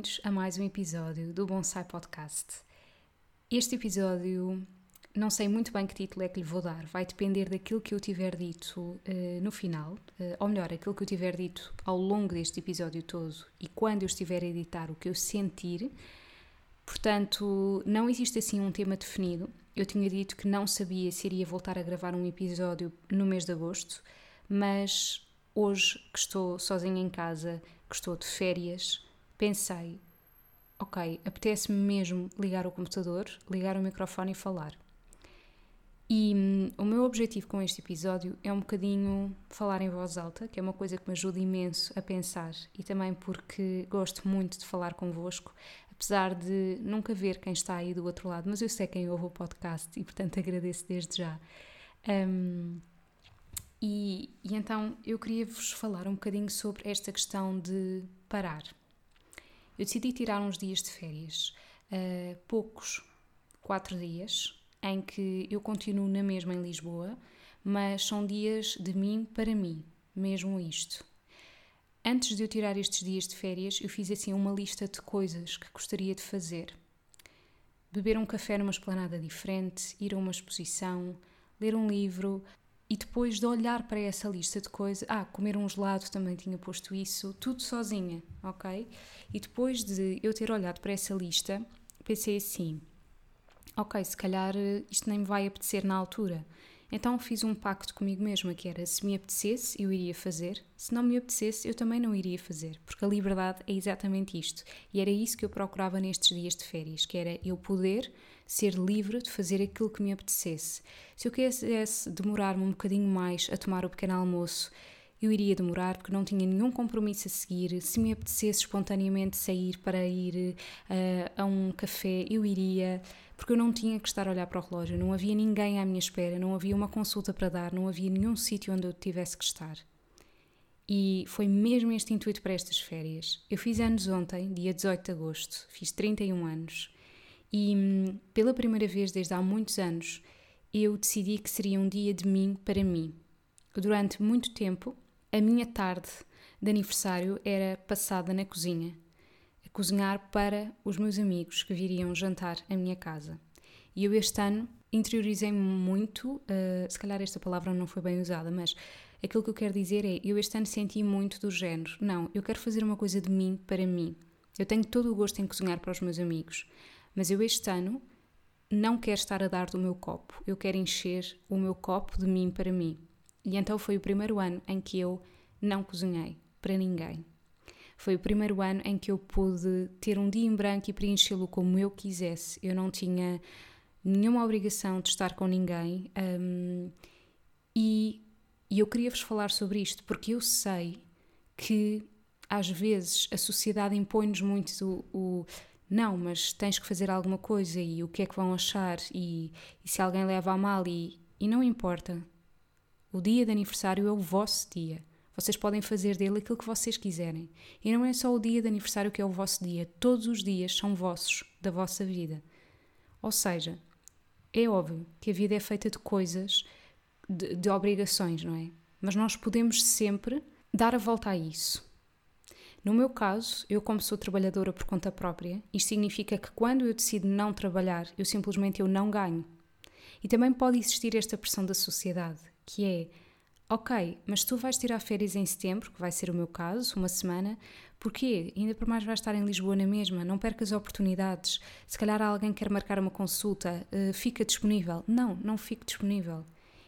Bem-vindos a mais um episódio do Bonsai Podcast. Este episódio, não sei muito bem que título é que lhe vou dar, vai depender daquilo que eu tiver dito uh, no final, uh, ou melhor, aquilo que eu tiver dito ao longo deste episódio todo e quando eu estiver a editar o que eu sentir. Portanto, não existe assim um tema definido. Eu tinha dito que não sabia se iria voltar a gravar um episódio no mês de agosto, mas hoje que estou sozinha em casa, que estou de férias, pensei, ok, apetece-me mesmo ligar o computador, ligar o microfone e falar. E hum, o meu objetivo com este episódio é um bocadinho falar em voz alta, que é uma coisa que me ajuda imenso a pensar e também porque gosto muito de falar convosco, apesar de nunca ver quem está aí do outro lado, mas eu sei quem ouve o podcast e portanto agradeço desde já. Um, e, e então eu queria vos falar um bocadinho sobre esta questão de parar eu decidi tirar uns dias de férias, uh, poucos, quatro dias, em que eu continuo na mesma em Lisboa, mas são dias de mim para mim, mesmo isto. Antes de eu tirar estes dias de férias, eu fiz assim uma lista de coisas que gostaria de fazer. Beber um café numa esplanada diferente, ir a uma exposição, ler um livro, e depois de olhar para essa lista de coisas, ah, comer um gelado também tinha posto isso, tudo sozinha, ok? E depois de eu ter olhado para essa lista, pensei assim: ok, se calhar eh, isto nem me vai apetecer na altura. Então fiz um pacto comigo mesma que era se me apetecesse, eu iria fazer, se não me apetecesse, eu também não iria fazer, porque a liberdade é exatamente isto. E era isso que eu procurava nestes dias de férias, que era eu poder ser livre de fazer aquilo que me apetecesse. Se eu quisesse demorar-me um bocadinho mais a tomar o pequeno almoço, eu iria demorar porque não tinha nenhum compromisso a seguir. Se me apetecesse espontaneamente sair para ir uh, a um café, eu iria, porque eu não tinha que estar a olhar para o relógio, não havia ninguém à minha espera, não havia uma consulta para dar, não havia nenhum sítio onde eu tivesse que estar. E foi mesmo este intuito para estas férias. Eu fiz anos ontem, dia 18 de agosto, fiz 31 anos. E hum, pela primeira vez desde há muitos anos, eu decidi que seria um dia de mim para mim. Durante muito tempo, a minha tarde de aniversário era passada na cozinha, a cozinhar para os meus amigos que viriam jantar à minha casa. E eu este ano interiorizei-me muito, uh, se calhar esta palavra não foi bem usada, mas aquilo que eu quero dizer é, eu este ano senti muito do género, não, eu quero fazer uma coisa de mim para mim. Eu tenho todo o gosto em cozinhar para os meus amigos, mas eu este ano não quero estar a dar do meu copo, eu quero encher o meu copo de mim para mim. E então foi o primeiro ano em que eu não cozinhei para ninguém. Foi o primeiro ano em que eu pude ter um dia em branco e preenchê-lo como eu quisesse. Eu não tinha nenhuma obrigação de estar com ninguém. Um, e, e eu queria-vos falar sobre isto porque eu sei que às vezes a sociedade impõe-nos muito o, o não, mas tens que fazer alguma coisa e o que é que vão achar e, e se alguém leva a mal e, e não importa. O dia de aniversário é o vosso dia. Vocês podem fazer dele aquilo que vocês quiserem. E não é só o dia de aniversário que é o vosso dia, todos os dias são vossos, da vossa vida. Ou seja, é óbvio que a vida é feita de coisas, de, de obrigações, não é? Mas nós podemos sempre dar a volta a isso. No meu caso, eu como sou trabalhadora por conta própria, isto significa que quando eu decido não trabalhar, eu simplesmente eu não ganho. E também pode existir esta pressão da sociedade, que é, ok, mas tu vais tirar férias em setembro, que vai ser o meu caso, uma semana, porquê? Ainda por mais vais estar em Lisboa na mesma, não percas oportunidades. Se calhar alguém quer marcar uma consulta, uh, fica disponível. Não, não fico disponível.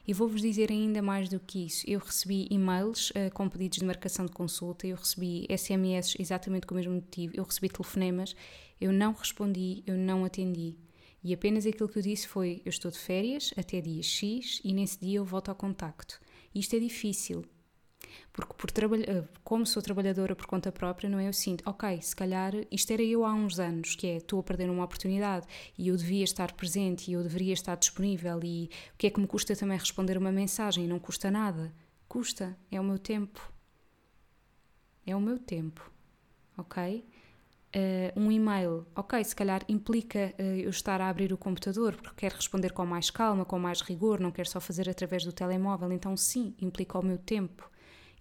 E vou-vos dizer ainda mais do que isso. Eu recebi e-mails uh, com pedidos de marcação de consulta, eu recebi SMS exatamente com o mesmo motivo, eu recebi telefonemas, eu não respondi, eu não atendi. E apenas aquilo que eu disse foi: eu estou de férias até dia X e nesse dia eu volto ao contacto. Isto é difícil, porque por eh, como sou trabalhadora por conta própria, não é? Eu sinto, ok, se calhar isto era eu há uns anos, que é estou a perder uma oportunidade e eu devia estar presente e eu deveria estar disponível e o que é que me custa também responder uma mensagem? Não custa nada. Custa, é o meu tempo. É o meu tempo, ok? Uh, um e-mail, ok, se calhar implica uh, eu estar a abrir o computador porque quero responder com mais calma, com mais rigor, não quero só fazer através do telemóvel, então sim, implica o meu tempo.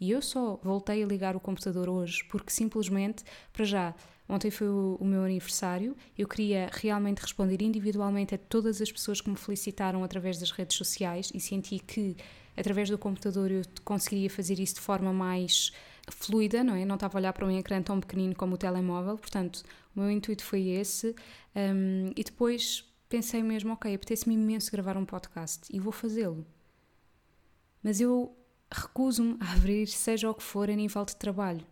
E eu só voltei a ligar o computador hoje porque simplesmente, para já, ontem foi o, meu aniversário, eu queria realmente responder individualmente a todas as pessoas que me felicitaram através das redes sociais e senti que através do computador eu conseguiria fazer isso de forma mais fluida, não é? Não estava a olhar para um ecrã tão pequenino como o telemóvel, portanto, o meu intuito foi esse. Um, e depois pensei mesmo, ok, apetece-me imenso gravar um podcast e vou fazê-lo. Mas eu recuso-me a abrir, seja o que for, a nível de trabalho.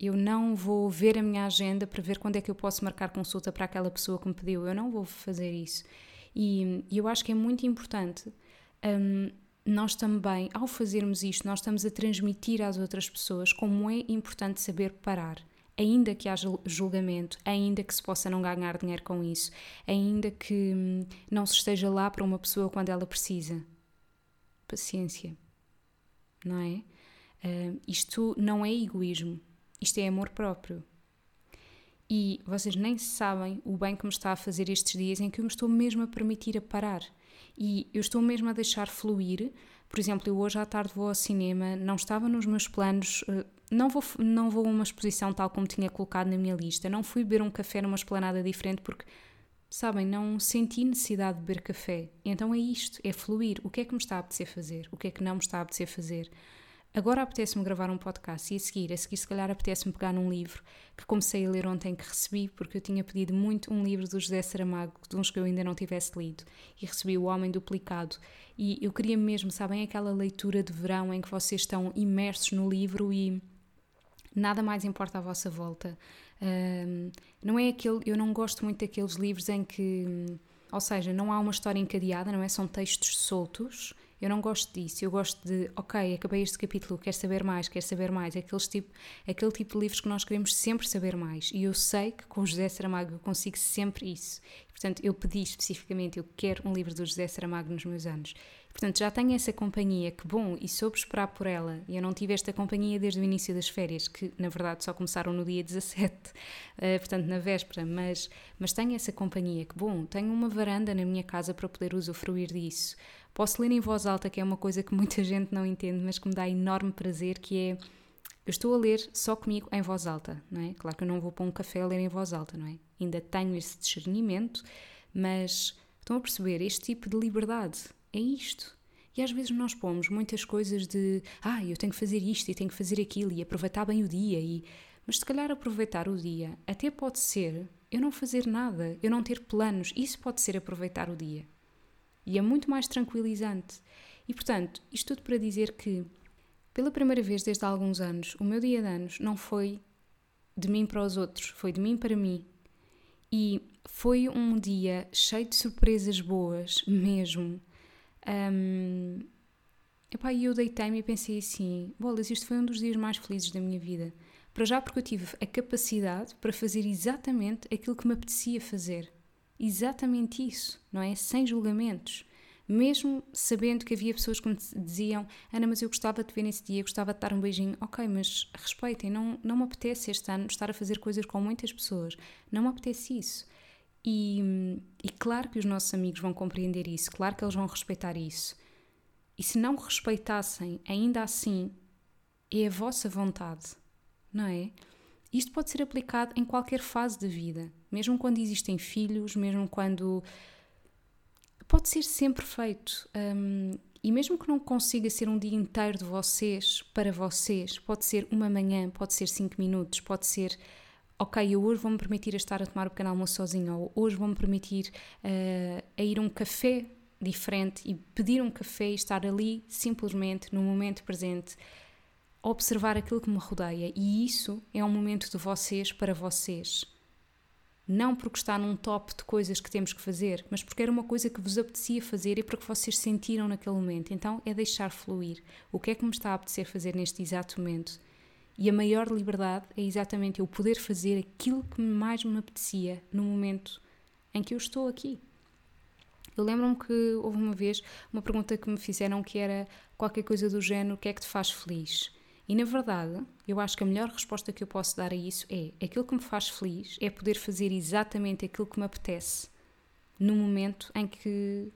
Eu não vou ver a minha agenda para ver quando é que eu posso marcar consulta para aquela pessoa que me pediu. Eu não vou fazer isso. E, eu acho que é muito importante um, nós também, ao fazermos isto, nós estamos a transmitir às outras pessoas como é importante saber parar. Ainda que haja julgamento, ainda que se possa não ganhar dinheiro com isso, ainda que hum, não se esteja lá para uma pessoa quando ela precisa. Paciência, não é? Uh, isto não é egoísmo, isto é amor próprio. E vocês nem sabem o bem que me está a fazer estes dias em que eu me estou mesmo a permitir a parar e eu estou mesmo a deixar fluir. Por exemplo, eu hoje à tarde vou ao cinema, não estava nos meus planos, eh, não vou, não vou a uma exposição tal como tinha colocado na minha lista, não fui beber um café numa esplanada diferente porque, sabem, não senti necessidade de beber café. Então é isto, é fluir. O que é que me está a apetecer fazer? O que é que não me está a apetecer fazer? Agora apetece-me gravar um podcast e a seguir, a seguir se calhar apetece-me pegar num livro que comecei a ler ontem que recebi, porque eu tinha pedido muito um livro do José Saramago, de uns que eu ainda não tivesse lido, e recebi O Homem Duplicado. E eu queria mesmo, sabem, aquela leitura de verão em que vocês estão imersos no livro e nada mais importa à vossa volta. Um, não é aquele, eu não gosto muito daqueles livros em que, ou seja, não há uma história encadeada, não é? São textos soltos eu não gosto disso. Eu gosto de, ok, acabei este capítulo, quero saber mais, quero saber mais. Aqueles tipo, aquele tipo de livros que nós queremos sempre saber mais. E eu sei que com José Saramago eu consigo sempre isso. Portanto, eu pedi especificamente, eu quero um livro do José Saramago nos meus anos. Portanto, já tenho essa companhia, que bom, e soube esperar por ela. Eu não tive esta companhia desde o início das férias, que na verdade só começaram no dia 17, uh, eh, portanto na véspera, mas, mas tenho essa companhia, que bom, tenho uma varanda na minha casa para poder usufruir disso. Posso ler em voz alta, que é uma coisa que muita gente não entende, mas que me dá enorme prazer, que é eu estou a ler só comigo em voz alta, não é? Claro que eu não vou para um café a ler em voz alta, não é? Ainda tenho esse discernimento, mas estão a perceber, este tipo de liberdade é isto. E às vezes nós pomos muitas coisas de ah, eu tenho que fazer isto e tenho que fazer aquilo e aproveitar bem o dia e mas se calhar aproveitar o dia até pode ser eu não fazer nada, eu não ter planos, isso pode ser aproveitar o dia. E é muito mais tranquilizante. E portanto, isto tudo para dizer que, pela primeira vez desde há alguns anos, o meu dia de anos não foi de mim para os outros, foi de mim para mim. E foi um dia cheio de surpresas boas, mesmo. Um, epá, e eu deitei-me e pensei assim: bolas, isto foi um dos dias mais felizes da minha vida. Para já, porque eu tive a capacidade para fazer exatamente aquilo que me apetecia fazer exatamente isso, não é? Sem julgamentos. Mesmo sabendo que havia pessoas que me diziam Ana, mas eu gostava de ver nesse dia, gostava de dar um beijinho. Ok, mas respeitem, não, não me apetece este ano estar a fazer coisas com muitas pessoas. Não me apetece isso. E, e claro que os nossos amigos vão compreender isso, claro que eles vão respeitar isso. E se não respeitassem, ainda assim, é a vossa vontade, não é? Isto pode ser aplicado em qualquer fase da vida, mesmo quando existem filhos, mesmo quando. Pode ser sempre feito. Um, e mesmo que não consiga ser um dia inteiro de vocês, para vocês, pode ser uma manhã, pode ser cinco minutos, pode ser. Ok, eu hoje vou-me permitir a estar a tomar o pequeno almoço sozinho, ou hoje vou-me permitir uh, a ir a um café diferente e pedir um café e estar ali simplesmente no momento presente observar aquilo que me rodeia e isso é um momento de vocês para vocês. não porque está num top de coisas que temos que fazer, mas porque era uma coisa que vos apetecia fazer e porque vocês sentiram naquele momento. Então é deixar fluir. O que é que me está a apetecer fazer neste exato momento? E a maior liberdade é exatamente eu poder fazer aquilo que mais me apetecia no momento em que eu estou aqui. Eu lembro-me que houve uma vez uma pergunta que me fizeram que era qualquer coisa do género: o que é que te faz feliz? E na verdade, eu acho que a melhor resposta que eu posso dar a isso é: aquilo que me faz feliz é poder fazer exatamente aquilo que me apetece no momento em que,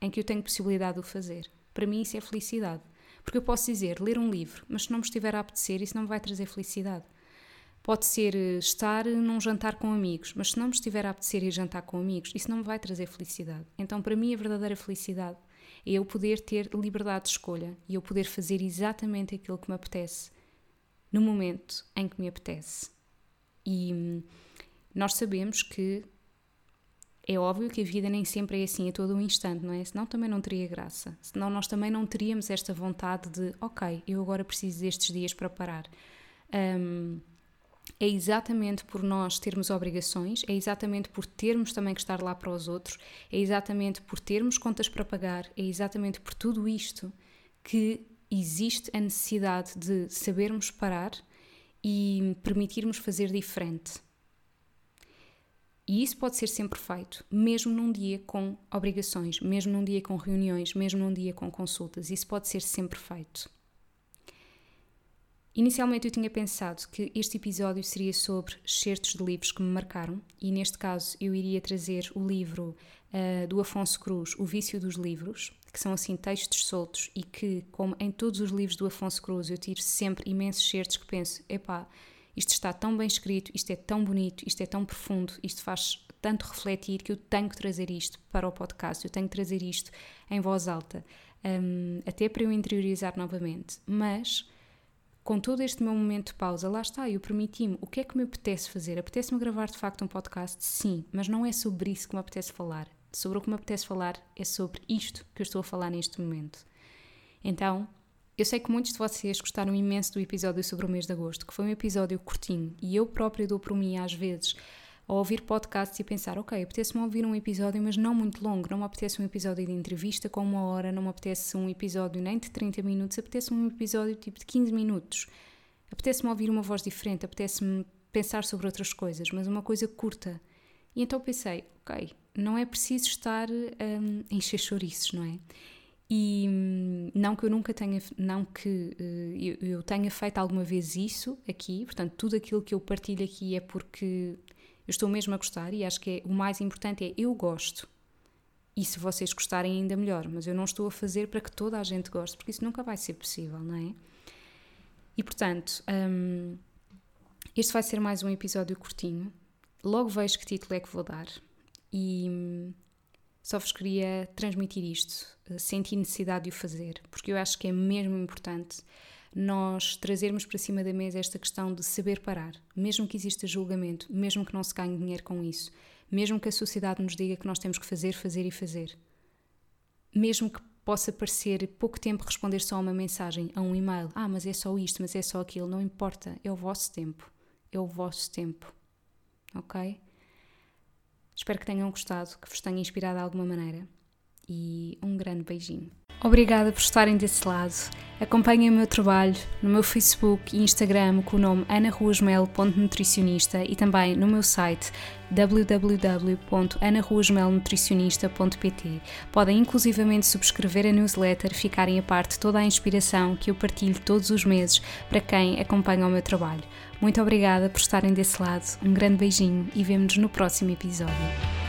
em que eu tenho possibilidade de o fazer. Para mim, isso é felicidade. Porque eu posso dizer, ler um livro, mas se não me estiver a apetecer, isso não me vai trazer felicidade. Pode ser eh, estar num jantar com amigos, mas se não me estiver a apetecer ir jantar com amigos, isso não me vai trazer felicidade. Então, para mim, a verdadeira felicidade é eu poder ter liberdade de escolha e eu poder fazer exatamente aquilo que me apetece no momento em que me apetece. E hum, nós sabemos que é óbvio que a vida nem sempre é assim a todo um instante, não é? Senão também não teria graça. Senão nós também não teríamos esta vontade de, ok, eu agora preciso destes dias para parar. Um, é exatamente por nós termos obrigações, é exatamente por termos também que estar lá para os outros, é exatamente por termos contas para pagar, é exatamente por tudo isto que existe a necessidade de sabermos parar e permitirmos fazer diferente. E isso pode ser sempre feito, mesmo num dia com obrigações, mesmo num dia com reuniões, mesmo num dia com consultas. Isso pode ser sempre feito. Inicialmente eu tinha pensado que este episódio seria sobre certos de livros que me marcaram e neste caso eu iria trazer o livro uh, do Afonso Cruz, O Vício dos Livros, que são assim textos soltos e que, como em todos os livros do Afonso Cruz, eu tiro sempre imensos certos que penso, epá, isto está tão bem escrito, isto é tão bonito, isto é tão profundo, isto faz tanto refletir que eu tenho que trazer isto para o podcast, eu tenho que trazer isto em voz alta, um, até para eu interiorizar novamente. Mas com todo este meu momento de pausa, lá está, eu permiti-me o que é que me apetece fazer. Apetece-me gravar de facto um podcast? Sim, mas não é sobre isso que me apetece falar. Sobre o que me apetece falar é sobre isto que eu estou a falar neste momento. Então, eu sei que muitos de vocês gostaram imenso do episódio sobre o mês de agosto, que foi um episódio curtinho, e eu própria dou por mim às vezes a ouvir podcasts e pensar, ok, apetece-me ouvir um episódio, mas não muito longo, não me apetece um episódio de entrevista com uma hora, não me apetece um episódio nem de 30 minutos, apetece um episódio tipo de 15 minutos. Apetece-me ouvir uma voz diferente, apetece-me pensar sobre outras coisas, mas uma coisa curta. E então pensei, ok, não é preciso estar um, a encher chouriços, não é? E hum, não que eu nunca tenha, não que uh, eu, tenha feito alguma vez isso aqui, portanto, tudo aquilo que eu partilho aqui é porque eu estou mesmo a gostar e acho que é, o mais importante é eu gosto. E se vocês gostarem, ainda melhor. Mas eu não estou a fazer para que toda a gente goste, porque isso nunca vai ser possível, não é? E portanto, um, este vai ser mais um episódio curtinho. Logo vejo que título é que vou dar. E hum, só vos queria transmitir isto. Senti necessidade de o fazer, porque eu acho que é mesmo importante nós trazermos para cima da mesa esta questão de saber parar, mesmo que exista julgamento, mesmo que não se ganhe dinheiro com isso, mesmo que a sociedade nos diga que nós temos que fazer, fazer e fazer, mesmo que possa parecer pouco tempo responder só a uma mensagem, a um e-mail, ah, mas é só isto, mas é só aquilo, não importa, é o vosso tempo, é o vosso tempo, ok? Espero que tenham gostado, que vos tenha inspirado de alguma maneira e um grande beijinho. Obrigada por estarem desse lado. Acompanhem o meu trabalho no meu Facebook e Instagram com o nome anaruasmel.nutricionista e também no meu site www.anaruasmelnutricionista.pt. Podem inclusivamente subscrever a newsletter e ficarem a parte toda a inspiração que eu partilho todos os meses para quem acompanha o meu trabalho. Muito obrigada por estarem desse lado, um grande beijinho e vemo-nos no próximo episódio.